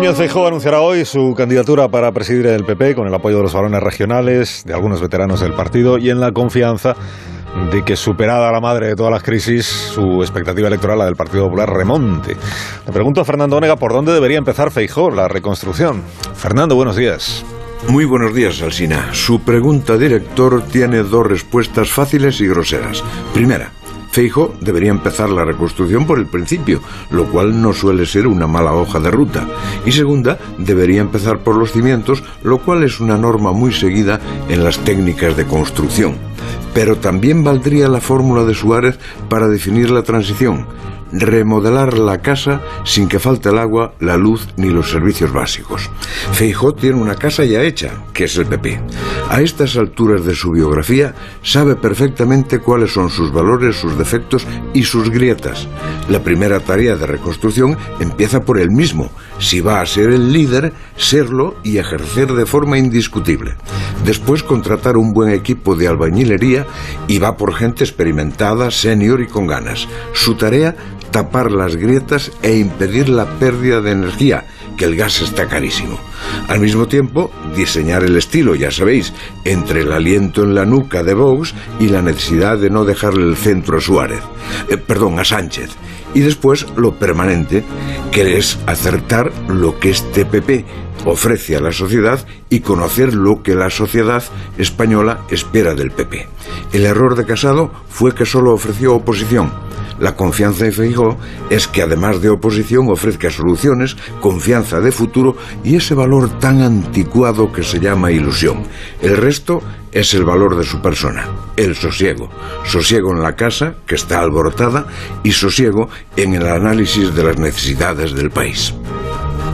Núñez Feijóo anunciará hoy su candidatura para presidir el PP con el apoyo de los varones regionales, de algunos veteranos del partido y en la confianza de que superada la madre de todas las crisis, su expectativa electoral, la del Partido Popular, remonte. Le pregunto a Fernando Onega por dónde debería empezar Feijóo la reconstrucción. Fernando, buenos días. Muy buenos días, Alsina. Su pregunta, director, tiene dos respuestas fáciles y groseras. Primera, Feijo debería empezar la reconstrucción por el principio, lo cual no suele ser una mala hoja de ruta. Y segunda, debería empezar por los cimientos, lo cual es una norma muy seguida en las técnicas de construcción. Pero también valdría la fórmula de Suárez para definir la transición remodelar la casa sin que falte el agua, la luz ni los servicios básicos. Feijó tiene una casa ya hecha, que es el PP. A estas alturas de su biografía sabe perfectamente cuáles son sus valores, sus defectos y sus grietas. La primera tarea de reconstrucción empieza por él mismo. Si va a ser el líder, serlo y ejercer de forma indiscutible. Después contratar un buen equipo de albañilería y va por gente experimentada, senior y con ganas. Su tarea tapar las grietas e impedir la pérdida de energía, que el gas está carísimo. Al mismo tiempo, diseñar el estilo, ya sabéis, entre el aliento en la nuca de Vox y la necesidad de no dejarle el centro a Suárez, eh, perdón, a Sánchez. Y después lo permanente, que es acertar lo que este PP ofrece a la sociedad y conocer lo que la sociedad española espera del PP. El error de Casado fue que solo ofreció oposición la confianza de Feijó es que además de oposición ofrezca soluciones, confianza de futuro y ese valor tan anticuado que se llama ilusión. El resto es el valor de su persona, el sosiego. Sosiego en la casa, que está alborotada, y sosiego en el análisis de las necesidades del país.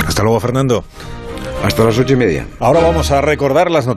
Hasta luego, Fernando. Hasta las ocho y media. Ahora vamos a recordar las noticias.